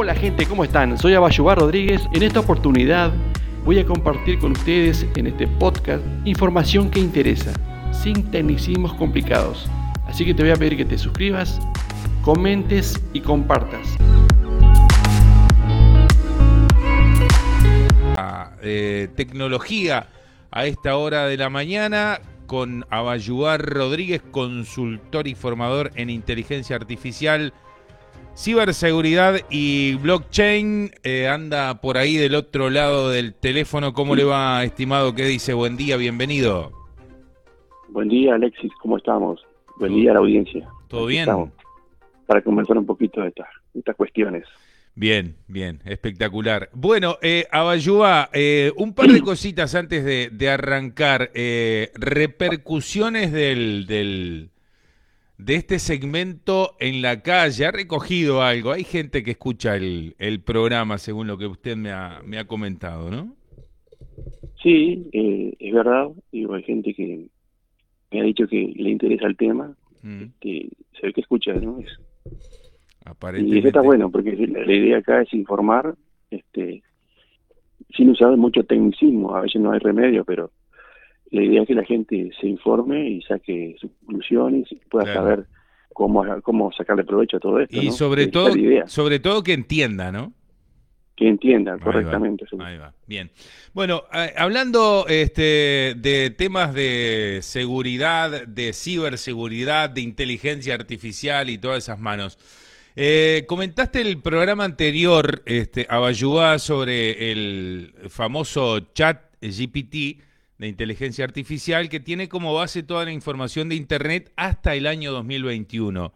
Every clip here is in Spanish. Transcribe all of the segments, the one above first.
Hola gente, ¿cómo están? Soy Abayubar Rodríguez. En esta oportunidad voy a compartir con ustedes en este podcast información que interesa, sin tecnicismos complicados. Así que te voy a pedir que te suscribas, comentes y compartas. Eh, tecnología a esta hora de la mañana con Abayubar Rodríguez, consultor y formador en inteligencia artificial Ciberseguridad y blockchain eh, anda por ahí del otro lado del teléfono. ¿Cómo le va, estimado? ¿Qué dice? Buen día, bienvenido. Buen día, Alexis. ¿Cómo estamos? Buen día a la audiencia. ¿Todo bien? para conversar un poquito de estas, estas cuestiones. Bien, bien, espectacular. Bueno, eh, Abayúa, eh, un par de cositas antes de, arrancar. Eh, repercusiones del, del de este segmento en la calle. ¿Ha recogido algo? Hay gente que escucha el, programa, según lo que usted me ha, me ha comentado, ¿no? Sí, eh, es verdad. Digo, hay gente que me ha dicho que le interesa el tema. Mm. Este, se ve que escucha, ¿no? Es, y eso está bueno, porque la, la, idea acá es informar este sin usar mucho tecnicismo. A veces no hay remedio, pero la idea es que la gente se informe y saque sus conclusiones y pueda saber cómo, cómo sacarle provecho a todo esto. Y sobre, todo, sobre todo que entienda, ¿no? Que entienda correctamente. Ahí va. Bien. Bueno, hablando este, de temas de seguridad, de ciberseguridad, de inteligencia artificial y todas esas manos. Eh, comentaste el programa anterior, este, Abayuá, sobre el famoso chat GPT de inteligencia artificial que tiene como base toda la información de Internet hasta el año 2021.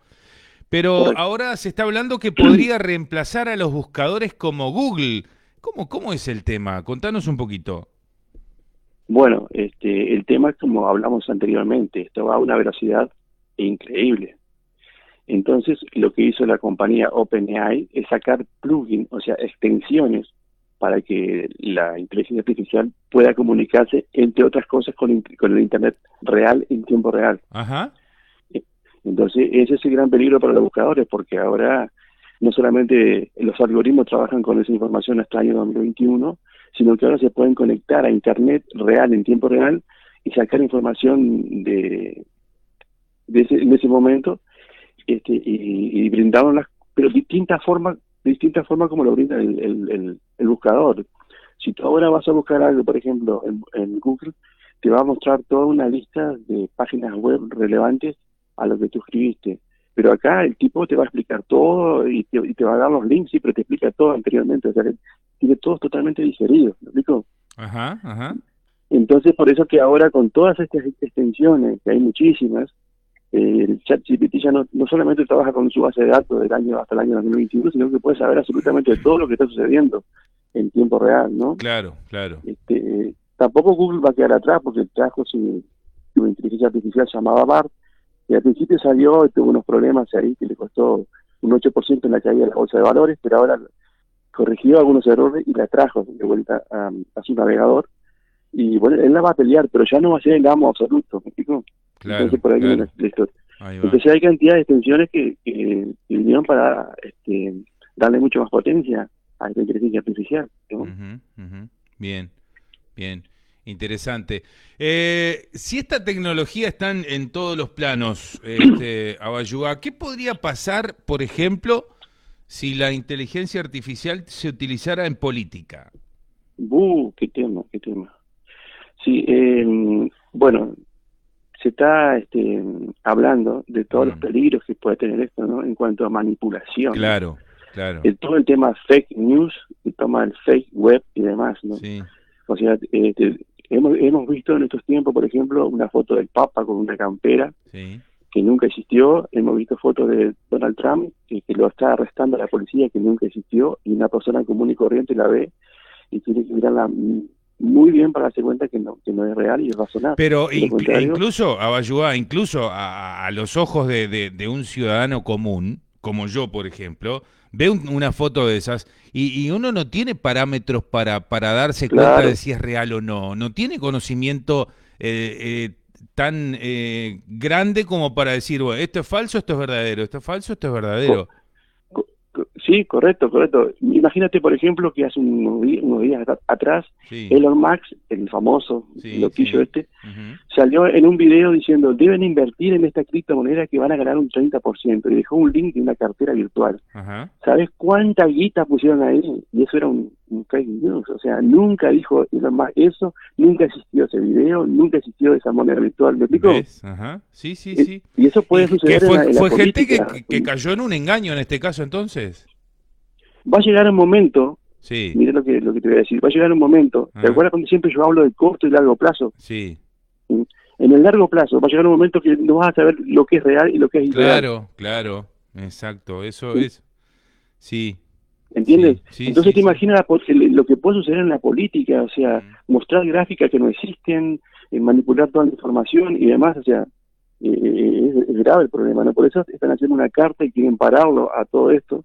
Pero ahora se está hablando que podría reemplazar a los buscadores como Google. ¿Cómo, cómo es el tema? Contanos un poquito. Bueno, este, el tema es como hablamos anteriormente, esto va a una velocidad increíble. Entonces, lo que hizo la compañía OpenAI es sacar plugins, o sea, extensiones para que la inteligencia artificial pueda comunicarse, entre otras cosas, con, con el Internet real en tiempo real. Ajá. Entonces, ese es el gran peligro para los buscadores, porque ahora no solamente los algoritmos trabajan con esa información hasta el año 2021, sino que ahora se pueden conectar a Internet real en tiempo real y sacar información de, de ese, en ese momento este, y, y las, pero distintas formas de distintas formas como lo brinda el, el, buscador. Si tú ahora vas a buscar algo, por ejemplo, en, Google, te va a mostrar toda una lista de páginas web relevantes a lo que tú escribiste. Pero acá el tipo te va a explicar todo y te, va a dar los links, sí, pero te explica todo anteriormente. O sea, tiene todo totalmente diferido. ¿Me explico? Ajá, ajá. Entonces, por eso que ahora con todas estas extensiones, que hay muchísimas, el chat GPT ya no, no solamente trabaja con su base de datos del año hasta el año 2021, sino que puede saber absolutamente todo lo que está sucediendo en tiempo real, ¿no? Claro, claro. Este, tampoco Google va a quedar atrás porque trajo su, su inteligencia artificial llamada BART, y al principio salió y tuvo unos problemas ahí que le costó un 8% en la caída de la bolsa de valores, pero ahora corrigió algunos errores y la trajo de vuelta a, su navegador. Y bueno, él la va a pelear, pero ya no va a ser el amo absoluto, ¿me explico? Entonces por ahí Entonces hay cantidad de extensiones que, vinieron para este, darle mucho más potencia a esta inteligencia artificial. Bien, bien. Interesante. Eh, si esta tecnología está en, todos los planos, este, Abayuá, ¿qué podría pasar, por ejemplo, si la inteligencia artificial se utilizara en política? Uh, qué tema, qué tema. Sí, eh, bueno, se está este, hablando de todos los mm. peligros que puede tener esto, ¿no? En cuanto a manipulación. Claro, claro. todo el tema fake news, el tema del fake web y demás, ¿no? Sí. O sea, este, hemos, hemos visto en estos tiempos, por ejemplo, una foto del Papa con una campera que nunca existió. Hemos visto fotos de Donald Trump que, que lo está arrestando la policía que nunca existió y una persona común y corriente la ve y tiene que mirarla muy bien para darse cuenta que no, que no es real y es razonable. Pero incluso, Abayuá, incluso a, los ojos de, de, un ciudadano común, como yo, por ejemplo, ve una foto de esas y, uno no tiene parámetros para, para darse cuenta de si es real o no. No tiene conocimiento eh, eh, tan eh, grande como para decir, bueno, esto es falso, esto es verdadero, esto es falso, esto es verdadero. Sí, correcto, correcto. Imagínate, por ejemplo, que hace unos, días atrás, Elon Musk, el famoso loquillo este, salió en un video diciendo, deben invertir en esta criptomoneda que van a ganar un 30%, y dejó un link de una cartera virtual. ¿Sabes cuánta guita pusieron ahí? Y eso era un, fake news, o sea, nunca dijo Elon Musk eso, nunca existió ese video, nunca existió esa moneda virtual, ¿me explico? Sí, sí, sí. Y, eso puede suceder fue, fue gente que, que cayó en un engaño en este caso entonces. Va a llegar un momento, sí. mira lo que, lo que te voy a decir, va a llegar un momento, ¿te acuerdas cuando siempre yo hablo de corto y largo plazo? Sí. En el largo plazo va a llegar un momento que no vas a saber lo que es real y lo que es irreal. Claro, claro, exacto, eso es, sí. ¿Entiendes? Entonces te imaginas lo que puede suceder en la política, o sea, mm. mostrar gráficas que no existen, eh, manipular toda la información y demás, o sea, eh, eh, es, es, grave el problema, ¿no? Por eso están haciendo una carta y quieren pararlo a todo esto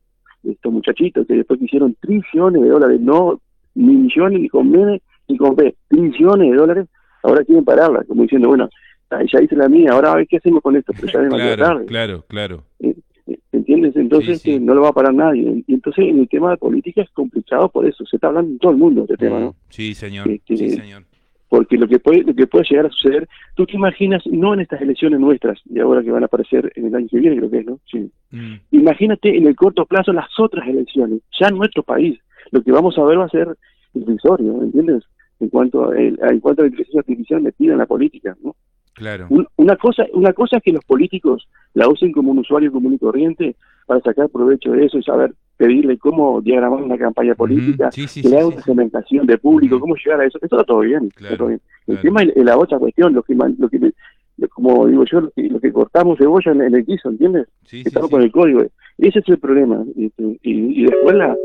estos muchachitos que después hicieron trillones de dólares, no millones ni con M ni con B, trillones de dólares, ahora quieren pararla, como diciendo, bueno, ya hice la mía, ahora a ver qué hacemos con esto, pero ya es claro, tarde. Claro, claro. Eh, eh, ¿Entiendes? Entonces eh, no lo va a parar nadie. Y entonces en el tema de política es complicado por eso, se está hablando en todo el mundo de este tema, ¿no? Sí, señor. Este, sí, señor porque lo que puede lo que puede llegar a suceder, tú te imaginas, no en estas elecciones nuestras, y ahora que van a aparecer en el año que viene, creo que es, ¿no? Sí. Mm. Imagínate en el corto plazo las otras elecciones, ya en nuestro país, lo que vamos a ver va a ser irrisorio, ¿entiendes? En cuanto a, en cuanto a la inteligencia artificial metida en la política, ¿no? Claro. una cosa una cosa es que los políticos la usen como un usuario común y corriente para sacar provecho de eso y saber pedirle cómo diagramar una campaña política, que haga una segmentación de público, cómo llegar a eso. Eso está todo bien. El tema es la otra cuestión, lo que, lo que como digo yo, lo que, cortamos cebolla en, en el quiso, ¿entiendes? Estamos con el código. Ese es el problema. Y, y, después la,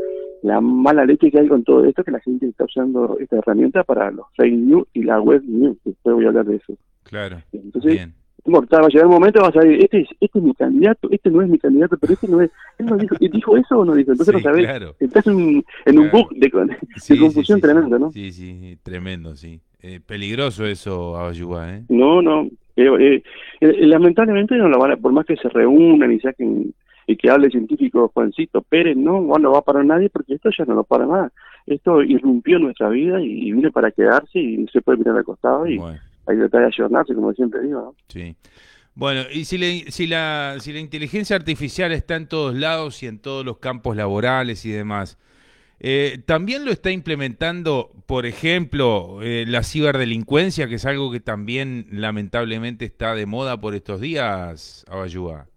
la mala leche que hay con todo esto, que la gente está usando esta herramienta para los fake news y la web news. Después voy a hablar de eso. Claro. Entonces, bien mortal, va a llegar un momento vas a decir, este es, este es mi candidato, este no es mi candidato, pero este no es, él no dijo, ¿dijo eso o no dijo? Entonces no sabes, estás en, en un bug de, confusión tremendo, ¿no? Sí, sí, tremendo, sí. Eh, peligroso eso, Abayuá, ¿eh? No, no, eh, eh, lamentablemente no lo van a, por más que se reúnan y saquen y que hable el científico Juancito Pérez, no, no va a parar nadie porque esto ya no lo para nada. Esto irrumpió nuestra vida y, viene para quedarse y se puede mirar al costado y hay que tratar de ayornarse, como siempre digo. ¿no? Sí. Bueno, y si, si, la, si la inteligencia artificial está en todos lados y en todos los campos laborales y demás, eh, también lo está implementando, por ejemplo, eh, la ciberdelincuencia, que es algo que también lamentablemente está de moda por estos días, Abayúa.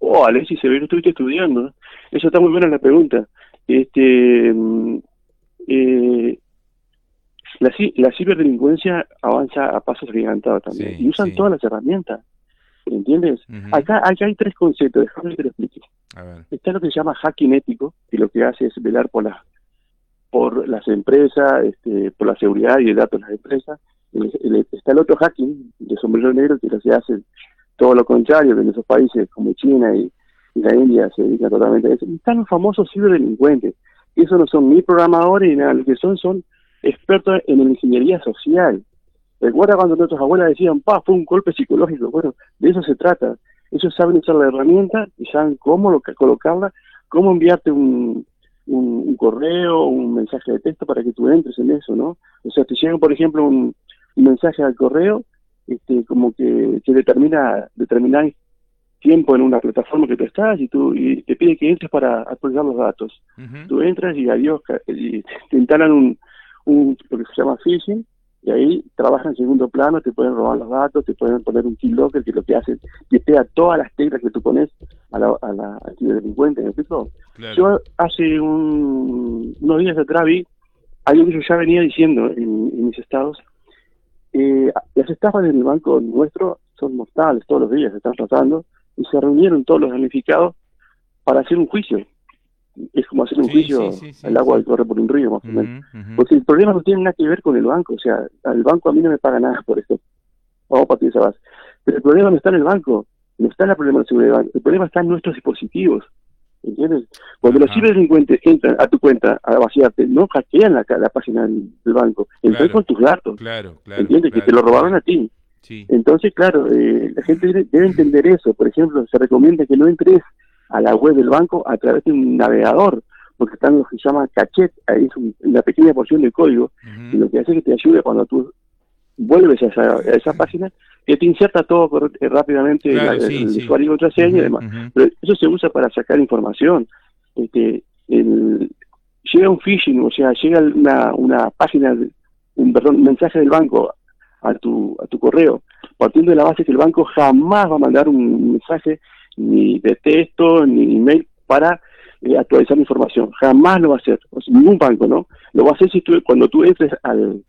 Oh, Alexis, se ve que estuviste estudiando. Eso está muy buena la pregunta. Este, mm, eh, la, la ciberdelincuencia avanza a pasos gigantados también y usan todas las herramientas. ¿Entiendes? acá, acá hay tres conceptos, déjame que te lo explique. Está lo que se llama hacking ético, que lo que hace es velar por las por las empresas, este, por la seguridad y el dato de las empresas. está el otro hacking de sombrero negro que lo se hace todo lo contrario, en esos países como China y, la India se dedica totalmente a eso. Y están los famosos ciberdelincuentes. Esos no son ni programadores ni nada, lo que son son expertos en ingeniería social. Recuerda cuando nuestros abuelas decían, pa, fue un golpe psicológico. Bueno, de eso se trata. Ellos saben usar la herramienta y saben cómo lo, colocarla, cómo enviarte un, un, correo, un mensaje de texto para que tú entres en eso, ¿no? O sea, te llega, por ejemplo, un, mensaje al correo este, como que, que determina determinar tiempo en una plataforma que tú estás y tú y te pide que entres para actualizar los datos. Tú entras y adiós, y te instalan un, un, lo que se llama phishing, y ahí trabaja en segundo plano, te pueden robar los datos, te pueden poner un keylogger que lo que hace que pega todas las teclas que tú pones a la, a la al ciberdelincuente, ¿me explico? Yo hace un, unos días atrás vi algo que yo ya venía diciendo en, mis estados, eh, las estafas en el banco nuestro son mortales, todos los días se están tratando, y se reunieron todos los damnificados para hacer un juicio es como hacer un juicio al agua que corre por un río, más o menos. Porque el problema no tiene nada que ver con el banco, o sea, el banco a mí no me paga nada por eso. Vamos a partir de esa base. Pero el problema no está en el banco, no está en el problema de seguridad el problema está en nuestros dispositivos. ¿Entiendes? Cuando los ciberdelincuentes entran a tu cuenta a vaciarte, no hackean la, la página del, banco, entran con tus datos. Claro, claro. ¿Entiendes? que te lo robaron a ti. Entonces, claro, eh, la gente debe entender eso. Por ejemplo, se recomienda que no entres a la web del banco a través de un navegador, porque está en lo que se llama cachet, ahí es una pequeña porción de código, y lo que hace es que te ayude cuando tú vuelves a esa, a esa página, que te inserta todo eh, rápidamente el, usuario y contraseña y demás. Pero eso se usa para sacar información. Este, el, llega un phishing, o sea, llega una, una página, un, perdón, un mensaje del banco a tu, a tu correo, partiendo de la base que el banco jamás va a mandar un mensaje ni de texto ni email para eh, actualizar la información. Jamás lo va a hacer. ningún banco, ¿no? Lo va a hacer si tú, cuando tú entres al,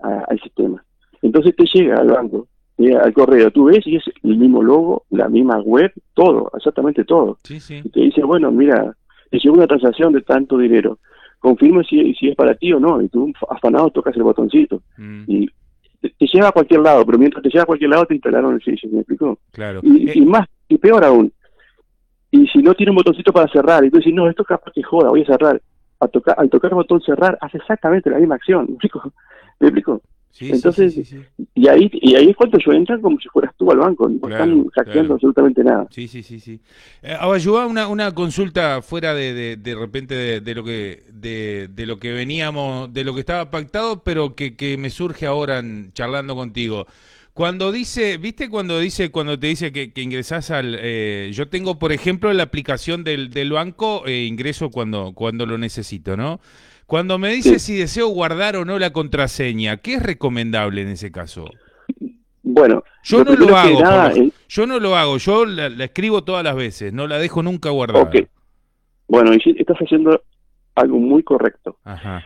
al sistema. Entonces te llega al banco, al correo, tú ves y es el mismo logo, la misma web, todo, exactamente todo. Y te dice, bueno, mira, te llegó una transacción de tanto dinero, confirma si, si es para ti o no, y tú afanado tocas el botoncito. Mm. Y te, lleva a cualquier lado, pero mientras te lleva a cualquier lado te instalaron el phishing, ¿me explicó? Claro. Y, y, eh, más, y peor aún, y si no tiene un botoncito para cerrar, y tú dices, no, esto es capaz que joda, voy a cerrar. A tocar, al tocar el botón cerrar, hace exactamente la misma acción. ¿Me explico? ¿Me explico? Entonces, y ahí y ahí es cuando yo entran como si fueras tú al banco, no están hackeando absolutamente nada. Sí, sí, sí, sí. Eh, Abayuá, una, una consulta fuera de, de, de repente de, lo que de, de, lo que veníamos, de lo que estaba pactado, pero que, que me surge ahora charlando contigo. Cuando dice, ¿viste cuando dice, cuando te dice que, que ingresás al, eh, yo tengo por ejemplo la aplicación del, del banco, eh, ingreso cuando, cuando lo necesito, ¿no? Cuando me dice si deseo guardar o no la contraseña, ¿qué es recomendable en ese caso? Bueno, yo no lo hago. Yo no lo hago. Yo la, escribo todas las veces. No la dejo nunca guardada. Bueno, estás haciendo algo muy correcto.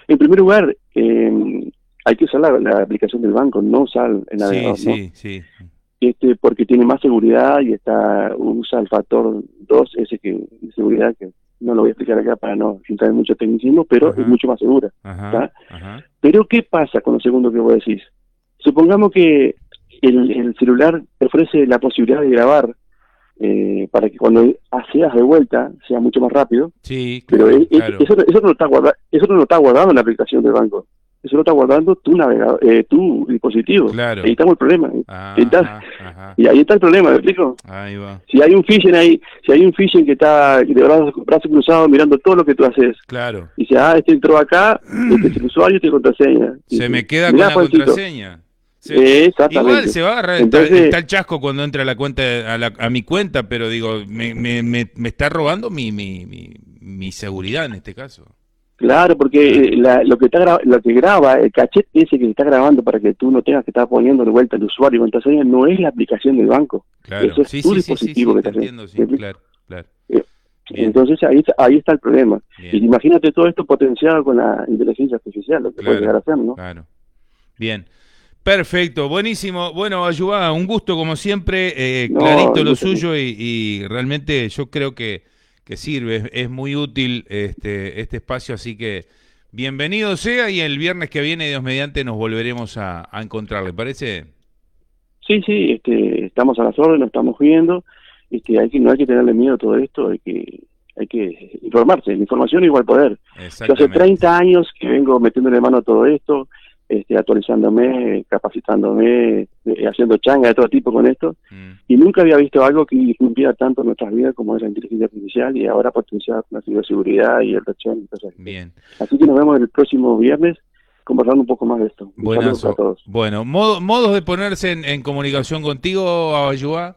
En primer lugar, eh, hay que usar la, aplicación del banco, no usar el navegador. Sí, sí, sí. Este, porque tiene más seguridad y está usa el factor 2, ese que de seguridad que no lo voy a explicar acá para no entrar en mucho tecnicismo, pero es mucho más segura. Pero ¿qué pasa con lo segundo que vos decís? Supongamos que el, celular te ofrece la posibilidad de grabar eh, para que cuando haces de vuelta sea mucho más rápido. Sí, pero eso, eso, no está guardado, eso no está guardado en la aplicación del banco eso lo está guardando tu navegador, eh, tu dispositivo. Claro. Ahí estamos el problema. Y ahí está el problema, ¿me explico? Ahí va. Si hay un phishing ahí, si hay un phishing que está de brazos brazo cruzados mirando todo lo que tú haces. Claro. Y dice, ah, este entró acá, este es el usuario, este contraseña. se me queda con la contraseña. Igual se va a agarrar, está, el chasco cuando entra a la cuenta a, a mi cuenta, pero digo, me, me, me, me está robando mi, mi, mi, mi seguridad en este caso. Claro, porque eh, lo que está lo que graba, el cachet ese que está grabando para que tú no tengas que estar poniendo de vuelta el usuario y contraseña, no es la aplicación del banco. Claro. Eso es tu dispositivo que está haciendo. Claro, claro. Eh, entonces ahí, ahí está el problema. Y imagínate todo esto potenciado con la inteligencia artificial, lo que puede llegar a hacer, ¿no? Claro. Bien. Perfecto, buenísimo. Bueno, Ayubá, un gusto como siempre, eh, clarito lo suyo y realmente yo creo que que sirve, es muy útil este, este espacio, así que bienvenido sea y el viernes que viene, Dios mediante, nos volveremos a, encontrar, ¿le parece? Sí, sí, este, estamos a las órdenes, nos estamos viendo, este, hay que, no hay que tenerle miedo a todo esto, hay que hay que informarse, la información igual poder. Yo hace 30 años que vengo metiéndole mano a todo esto, este, actualizándome, capacitándome, eh, haciendo changa de todo tipo con esto, mm. y nunca había visto algo que irrumpiera tanto en nuestras vidas como es la inteligencia artificial y ahora potenciada con la ciberseguridad y el rechazo. Bien. Así que nos vemos el próximo viernes conversando un poco más de esto. Buenas a todos. Bueno, modos de ponerse en, comunicación contigo, Ayuá.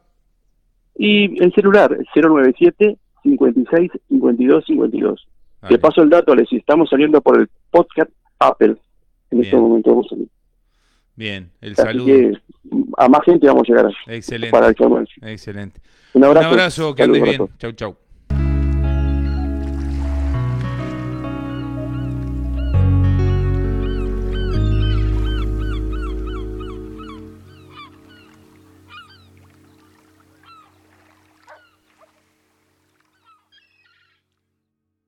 Y el celular, 097 56 52 52. Te paso el dato, les estamos saliendo por el podcast Apple en este momento vamos a salir. Bien, el saludo. a más gente vamos a llegar. Excelente. Para Excelente. Un abrazo. Un abrazo, que andes bien. Chau, chau.